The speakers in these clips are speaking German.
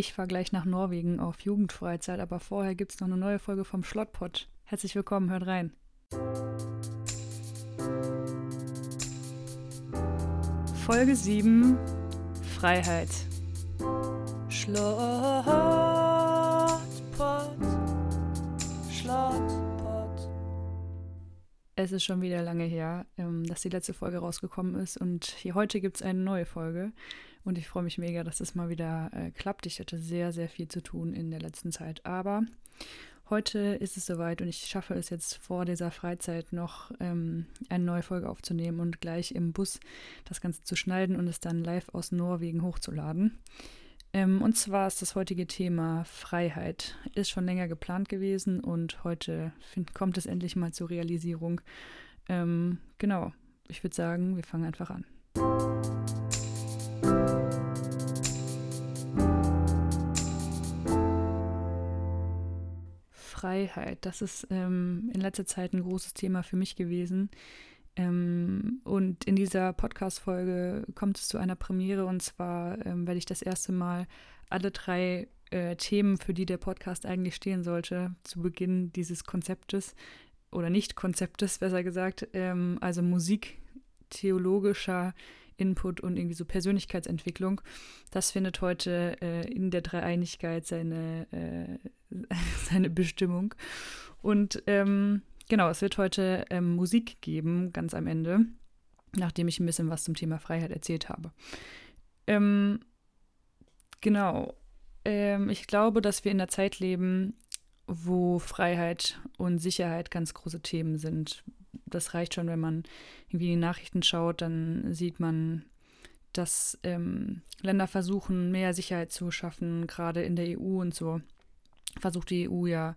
Ich fahre gleich nach Norwegen auf Jugendfreizeit, aber vorher gibt es noch eine neue Folge vom Schlottpot. Herzlich willkommen, hört rein. Folge 7 Freiheit. Schlottpot. Schlottpot. Es ist schon wieder lange her, ähm, dass die letzte Folge rausgekommen ist und hier heute gibt es eine neue Folge. Und ich freue mich mega, dass es mal wieder äh, klappt. Ich hatte sehr, sehr viel zu tun in der letzten Zeit. Aber heute ist es soweit und ich schaffe es jetzt vor dieser Freizeit noch ähm, eine neue Folge aufzunehmen und gleich im Bus das Ganze zu schneiden und es dann live aus Norwegen hochzuladen. Ähm, und zwar ist das heutige Thema Freiheit. Ist schon länger geplant gewesen und heute find, kommt es endlich mal zur Realisierung. Ähm, genau, ich würde sagen, wir fangen einfach an. Freiheit. Das ist ähm, in letzter Zeit ein großes Thema für mich gewesen. Ähm, und in dieser Podcast-Folge kommt es zu einer Premiere und zwar ähm, werde ich das erste Mal alle drei äh, Themen, für die der Podcast eigentlich stehen sollte, zu Beginn dieses Konzeptes oder Nicht-Konzeptes, besser gesagt, ähm, also Musik, theologischer Input und irgendwie so Persönlichkeitsentwicklung. Das findet heute äh, in der Dreieinigkeit seine, äh, seine Bestimmung. Und ähm, genau, es wird heute ähm, Musik geben, ganz am Ende, nachdem ich ein bisschen was zum Thema Freiheit erzählt habe. Ähm, genau. Ähm, ich glaube, dass wir in einer Zeit leben, wo Freiheit und Sicherheit ganz große Themen sind das reicht schon, wenn man irgendwie die Nachrichten schaut, dann sieht man, dass ähm, Länder versuchen, mehr Sicherheit zu schaffen, gerade in der EU und so. Versucht die EU ja,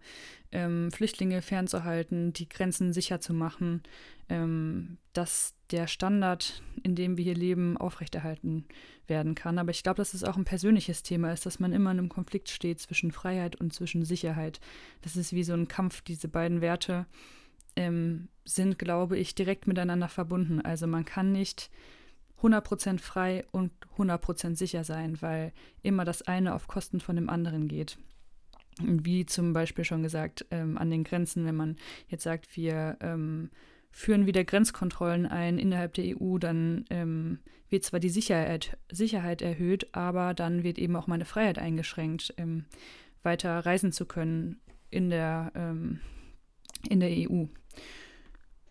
ähm, Flüchtlinge fernzuhalten, die Grenzen sicher zu machen, ähm, dass der Standard, in dem wir hier leben, aufrechterhalten werden kann. Aber ich glaube, dass es auch ein persönliches Thema ist, dass man immer in einem Konflikt steht zwischen Freiheit und zwischen Sicherheit. Das ist wie so ein Kampf, diese beiden Werte ähm, sind, glaube ich, direkt miteinander verbunden. Also man kann nicht 100% frei und 100% sicher sein, weil immer das eine auf Kosten von dem anderen geht. Wie zum Beispiel schon gesagt, ähm, an den Grenzen, wenn man jetzt sagt, wir ähm, führen wieder Grenzkontrollen ein innerhalb der EU, dann ähm, wird zwar die Sicherheit, Sicherheit erhöht, aber dann wird eben auch meine Freiheit eingeschränkt, ähm, weiter reisen zu können in der, ähm, in der EU.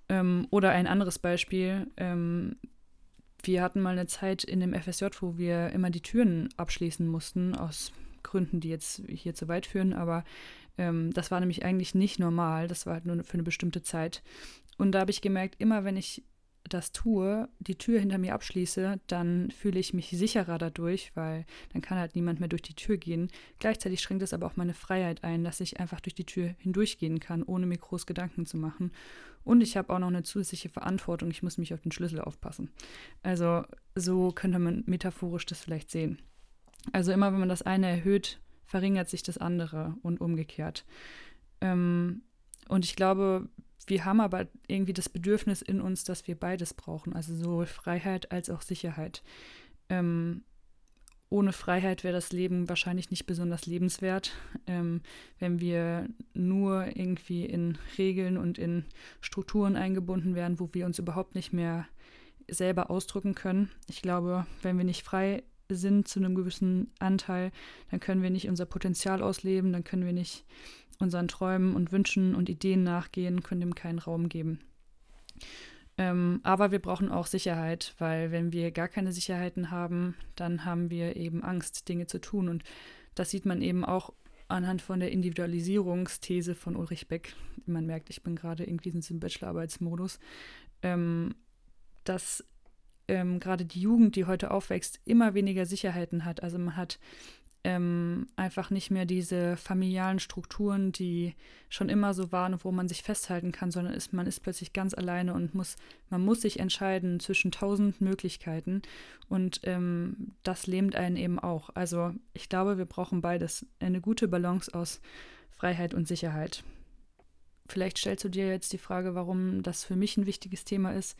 Ähm, oder ein anderes Beispiel. Ähm, wir hatten mal eine Zeit in dem FSJ, wo wir immer die Türen abschließen mussten, aus Gründen, die jetzt hier zu weit führen, aber ähm, das war nämlich eigentlich nicht normal. Das war halt nur für eine bestimmte Zeit. Und da habe ich gemerkt, immer wenn ich das tue, die Tür hinter mir abschließe, dann fühle ich mich sicherer dadurch, weil dann kann halt niemand mehr durch die Tür gehen. Gleichzeitig schränkt es aber auch meine Freiheit ein, dass ich einfach durch die Tür hindurchgehen kann, ohne mir groß Gedanken zu machen. Und ich habe auch noch eine zusätzliche Verantwortung, ich muss mich auf den Schlüssel aufpassen. Also so könnte man metaphorisch das vielleicht sehen. Also immer wenn man das eine erhöht, verringert sich das andere und umgekehrt. Ähm, und ich glaube, wir haben aber irgendwie das Bedürfnis in uns, dass wir beides brauchen, also sowohl Freiheit als auch Sicherheit. Ähm, ohne Freiheit wäre das Leben wahrscheinlich nicht besonders lebenswert, ähm, wenn wir nur irgendwie in Regeln und in Strukturen eingebunden wären, wo wir uns überhaupt nicht mehr selber ausdrücken können. Ich glaube, wenn wir nicht frei sind zu einem gewissen Anteil, dann können wir nicht unser Potenzial ausleben, dann können wir nicht unseren Träumen und Wünschen und Ideen nachgehen, können dem keinen Raum geben. Ähm, aber wir brauchen auch Sicherheit, weil wenn wir gar keine Sicherheiten haben, dann haben wir eben Angst, Dinge zu tun. Und das sieht man eben auch anhand von der Individualisierungsthese von Ulrich Beck. Man merkt, ich bin gerade irgendwie in diesem Bachelorarbeitsmodus, ähm, dass ähm, gerade die Jugend, die heute aufwächst, immer weniger Sicherheiten hat. Also man hat ähm, einfach nicht mehr diese familialen Strukturen, die schon immer so waren und wo man sich festhalten kann, sondern ist, man ist plötzlich ganz alleine und muss, man muss sich entscheiden zwischen tausend Möglichkeiten und ähm, das lähmt einen eben auch. Also ich glaube, wir brauchen beides, eine gute Balance aus Freiheit und Sicherheit. Vielleicht stellst du dir jetzt die Frage, warum das für mich ein wichtiges Thema ist.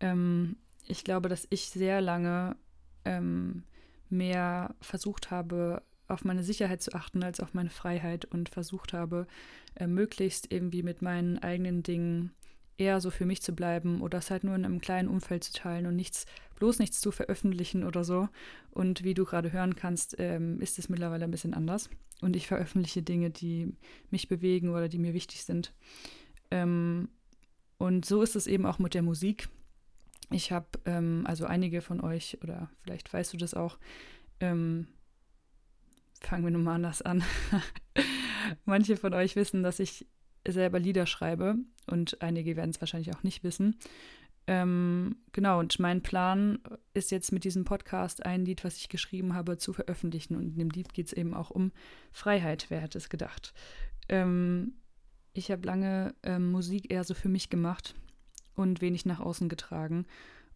Ähm, ich glaube, dass ich sehr lange ähm, mehr versucht habe, auf meine Sicherheit zu achten als auf meine Freiheit und versucht habe, äh, möglichst irgendwie mit meinen eigenen Dingen eher so für mich zu bleiben oder es halt nur in einem kleinen Umfeld zu teilen und nichts, bloß nichts zu veröffentlichen oder so. Und wie du gerade hören kannst, ähm, ist es mittlerweile ein bisschen anders. Und ich veröffentliche Dinge, die mich bewegen oder die mir wichtig sind. Ähm, und so ist es eben auch mit der Musik. Ich habe, ähm, also einige von euch, oder vielleicht weißt du das auch, ähm, fangen wir nun mal anders an. Manche von euch wissen, dass ich selber Lieder schreibe und einige werden es wahrscheinlich auch nicht wissen. Ähm, genau, und mein Plan ist jetzt mit diesem Podcast ein Lied, was ich geschrieben habe, zu veröffentlichen. Und in dem Lied geht es eben auch um Freiheit, wer hätte es gedacht. Ähm, ich habe lange ähm, Musik eher so für mich gemacht und wenig nach außen getragen.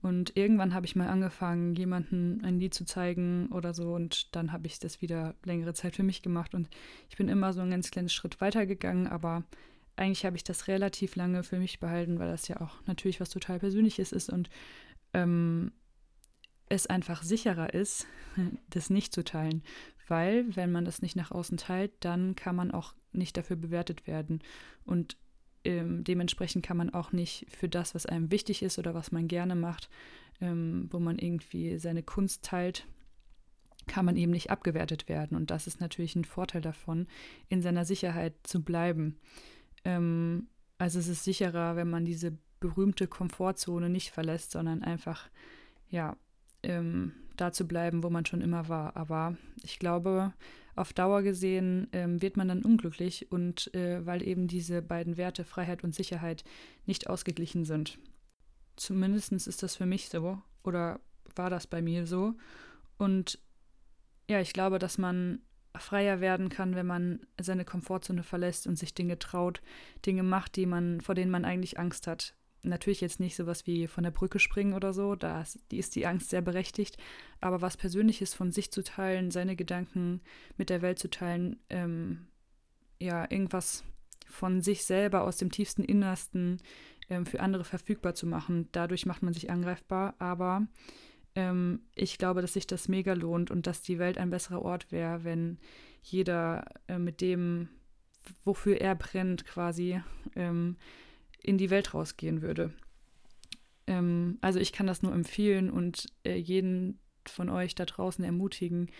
Und irgendwann habe ich mal angefangen, jemandem ein Lied zu zeigen oder so. Und dann habe ich das wieder längere Zeit für mich gemacht. Und ich bin immer so einen ganz kleinen Schritt weitergegangen, aber eigentlich habe ich das relativ lange für mich behalten, weil das ja auch natürlich was total Persönliches ist und ähm, es einfach sicherer ist, das nicht zu teilen. Weil, wenn man das nicht nach außen teilt, dann kann man auch nicht dafür bewertet werden. Und ähm, dementsprechend kann man auch nicht für das, was einem wichtig ist oder was man gerne macht, ähm, wo man irgendwie seine Kunst teilt, kann man eben nicht abgewertet werden. Und das ist natürlich ein Vorteil davon, in seiner Sicherheit zu bleiben. Ähm, also es ist sicherer, wenn man diese berühmte Komfortzone nicht verlässt, sondern einfach, ja, ähm, da zu bleiben, wo man schon immer war. Aber ich glaube, auf Dauer gesehen ähm, wird man dann unglücklich und äh, weil eben diese beiden Werte, Freiheit und Sicherheit, nicht ausgeglichen sind. Zumindest ist das für mich so oder war das bei mir so. Und ja, ich glaube, dass man freier werden kann, wenn man seine Komfortzone verlässt und sich Dinge traut, Dinge macht, die man, vor denen man eigentlich Angst hat. Natürlich jetzt nicht sowas wie von der Brücke springen oder so, da ist, die Angst sehr berechtigt, aber was Persönliches von sich zu teilen, seine Gedanken mit der Welt zu teilen, ähm, ja, irgendwas von sich selber aus dem tiefsten Innersten ähm, für andere verfügbar zu machen, dadurch macht man sich angreifbar, aber ähm, ich glaube, dass sich das mega lohnt und dass die Welt ein besserer Ort wäre, wenn jeder äh, mit dem, wofür er brennt, quasi ähm, in die Welt rausgehen würde. Ähm, also ich kann das nur empfehlen und äh, jeden von euch da draußen ermutigen,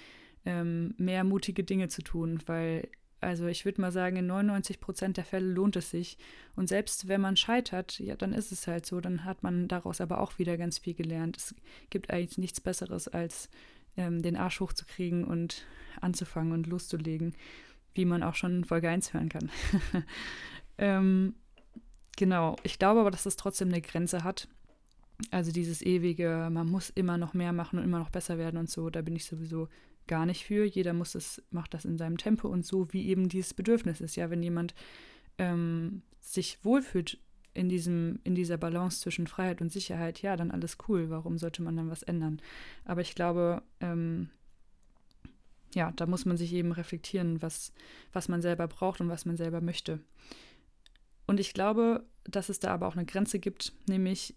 ähm, mehr mutige Dinge zu tun, weil also ich würde mal sagen, in 99 Prozent der Fälle lohnt es sich. Und selbst wenn man scheitert, ja, dann ist es halt so. Dann hat man daraus aber auch wieder ganz viel gelernt. Es gibt eigentlich nichts Besseres, als ähm, den Arsch hochzukriegen und anzufangen und loszulegen, wie man auch schon in Folge 1 hören kann. ähm, genau, ich glaube aber, dass das trotzdem eine Grenze hat. Also dieses ewige, man muss immer noch mehr machen und immer noch besser werden und so, da bin ich sowieso gar nicht für. Jeder muss es, macht das in seinem Tempo und so, wie eben dieses Bedürfnis ist. Ja, wenn jemand ähm, sich wohlfühlt in diesem, in dieser Balance zwischen Freiheit und Sicherheit, ja, dann alles cool. Warum sollte man dann was ändern? Aber ich glaube, ähm, ja, da muss man sich eben reflektieren, was, was man selber braucht und was man selber möchte. Und ich glaube, dass es da aber auch eine Grenze gibt, nämlich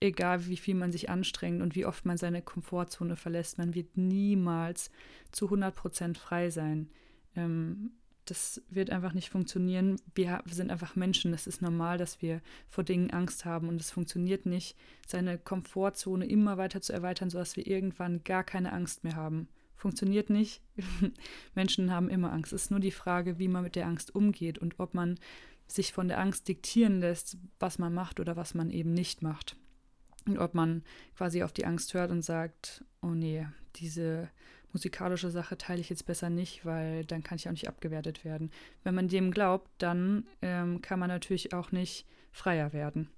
egal wie viel man sich anstrengt und wie oft man seine Komfortzone verlässt, man wird niemals zu 100% frei sein. Ähm, das wird einfach nicht funktionieren. Wir, sind einfach Menschen. Es ist normal, dass wir vor Dingen Angst haben und es funktioniert nicht, seine Komfortzone immer weiter zu erweitern, sodass wir irgendwann gar keine Angst mehr haben. Funktioniert nicht. Menschen haben immer Angst. Es ist nur die Frage, wie man mit der Angst umgeht und ob man sich von der Angst diktieren lässt, was man macht oder was man eben nicht macht. Und ob man quasi auf die Angst hört und sagt, oh nee, diese musikalische Sache teile ich jetzt besser nicht, weil dann kann ich auch nicht abgewertet werden. Wenn man dem glaubt, dann ähm, kann man natürlich auch nicht freier werden.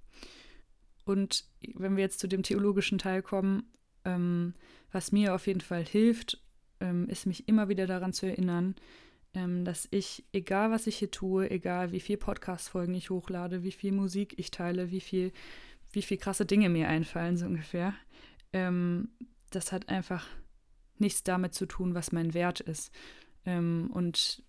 Und wenn wir jetzt zu dem theologischen Teil kommen, ähm, was mir auf jeden Fall hilft, ähm, ist mich immer wieder daran zu erinnern, ähm, dass ich, egal was ich hier tue, egal wie viel Podcast-Folgen ich hochlade, wie viel Musik ich teile, wie viel wie viel krasse Dinge mir einfallen, so ungefähr. Ähm, das hat einfach nichts damit zu tun, was mein Wert ist. Ähm, und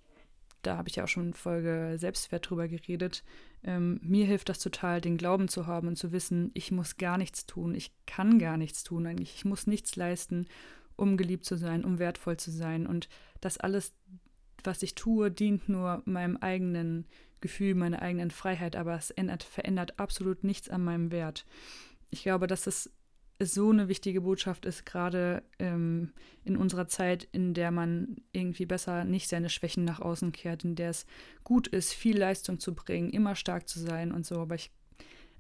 da habe ich ja auch schon in Folge Selbstwert drüber geredet. Ähm, mir hilft das total, den Glauben zu haben und zu wissen, ich muss gar nichts tun, ich kann gar nichts tun eigentlich, ich muss nichts leisten, um geliebt zu sein, um wertvoll zu sein. Und das alles, was ich tue, dient nur meinem eigenen Gefühl, meiner eigenen Freiheit, aber es ändert, verändert absolut nichts an meinem Wert. Ich glaube, dass es so eine wichtige Botschaft ist, gerade ähm, in unserer Zeit, in der man irgendwie besser nicht seine Schwächen nach außen kehrt, in der es gut ist, viel Leistung zu bringen, immer stark zu sein und so. Aber ich,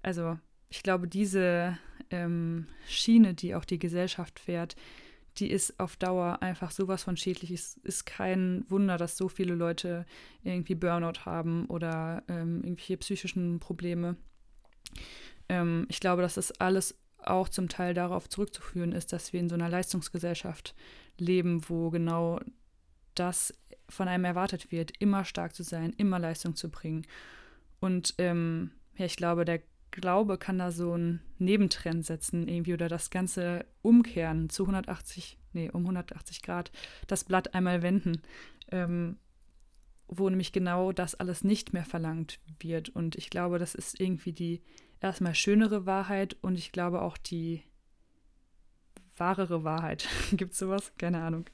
also ich glaube, diese ähm, Schiene, die auch die Gesellschaft fährt, die ist auf Dauer einfach sowas von schädlich. Es ist kein Wunder, dass so viele Leute irgendwie Burnout haben oder ähm, irgendwelche psychischen Probleme. Ähm, ich glaube, dass das alles auch zum Teil darauf zurückzuführen ist, dass wir in so einer Leistungsgesellschaft leben, wo genau das von einem erwartet wird, immer stark zu sein, immer Leistung zu bringen. Und ähm, ja, ich glaube, der Glaube kann da so einen Nebentrend setzen irgendwie oder das Ganze umkehren zu 180, nee, um 180 Grad, das Blatt einmal wenden, ähm, wo nämlich genau das alles nicht mehr verlangt wird. Und ich glaube, das ist irgendwie die erstmal schönere Wahrheit und ich glaube auch die wahrere Wahrheit. Gibt es sowas? Keine Ahnung.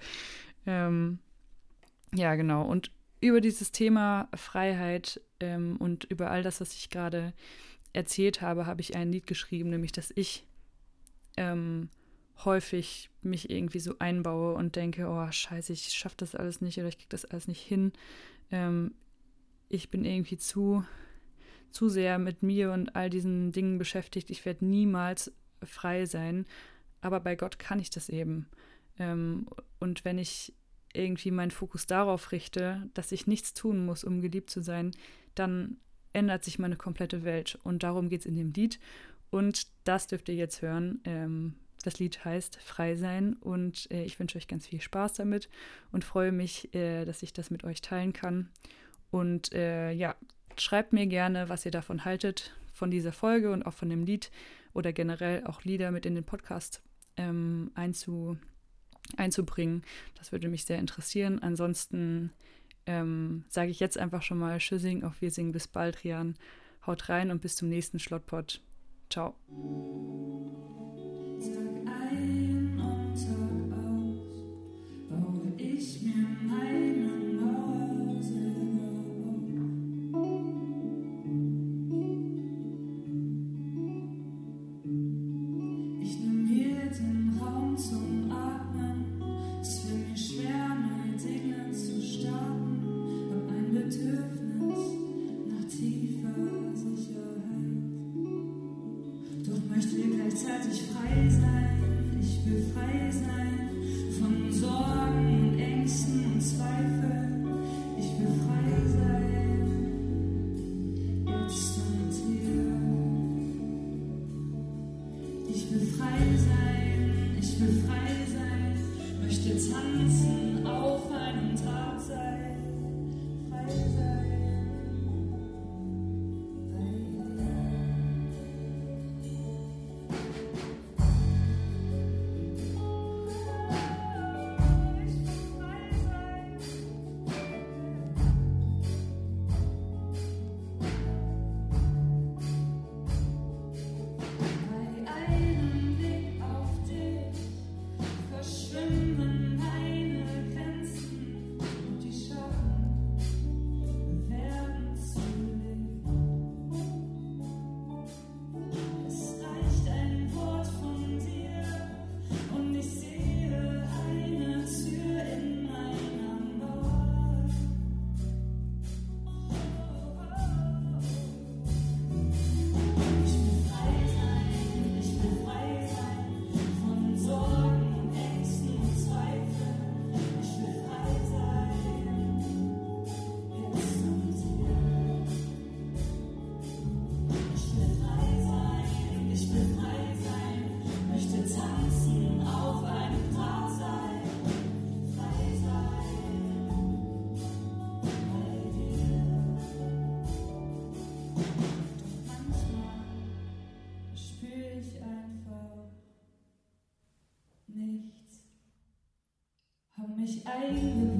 Ähm, ja, genau. Und über dieses Thema Freiheit ähm, und über all das, was ich gerade erzählt habe, habe ich ein Lied geschrieben, nämlich dass ich ähm, häufig mich irgendwie so einbaue und denke, oh scheiße, ich schaffe das alles nicht oder ich kriege das alles nicht hin. Ähm, ich bin irgendwie zu zu sehr mit mir und all diesen Dingen beschäftigt. Ich werde niemals frei sein. Aber bei Gott kann ich das eben. Ähm, und wenn ich irgendwie meinen Fokus darauf richte, dass ich nichts tun muss, um geliebt zu sein, dann ändert sich meine komplette Welt. Und darum geht es in dem Lied. Und das dürft ihr jetzt hören. Ähm, das Lied heißt Frei sein und äh, ich wünsche euch ganz viel Spaß damit und freue mich, äh, dass ich das mit euch teilen kann. Und äh, ja, Schreibt mir gerne, was ihr davon haltet, von dieser Folge und auch von dem Lied oder generell auch Lieder mit in den Podcast ähm, einzu, einzubringen. Das würde mich sehr interessieren. Ansonsten ähm, sage ich jetzt einfach schon mal Tschüssing, auf Wirsing, bis bald, Rian. Haut rein und bis zum nächsten Schlottpot. Ciao. You.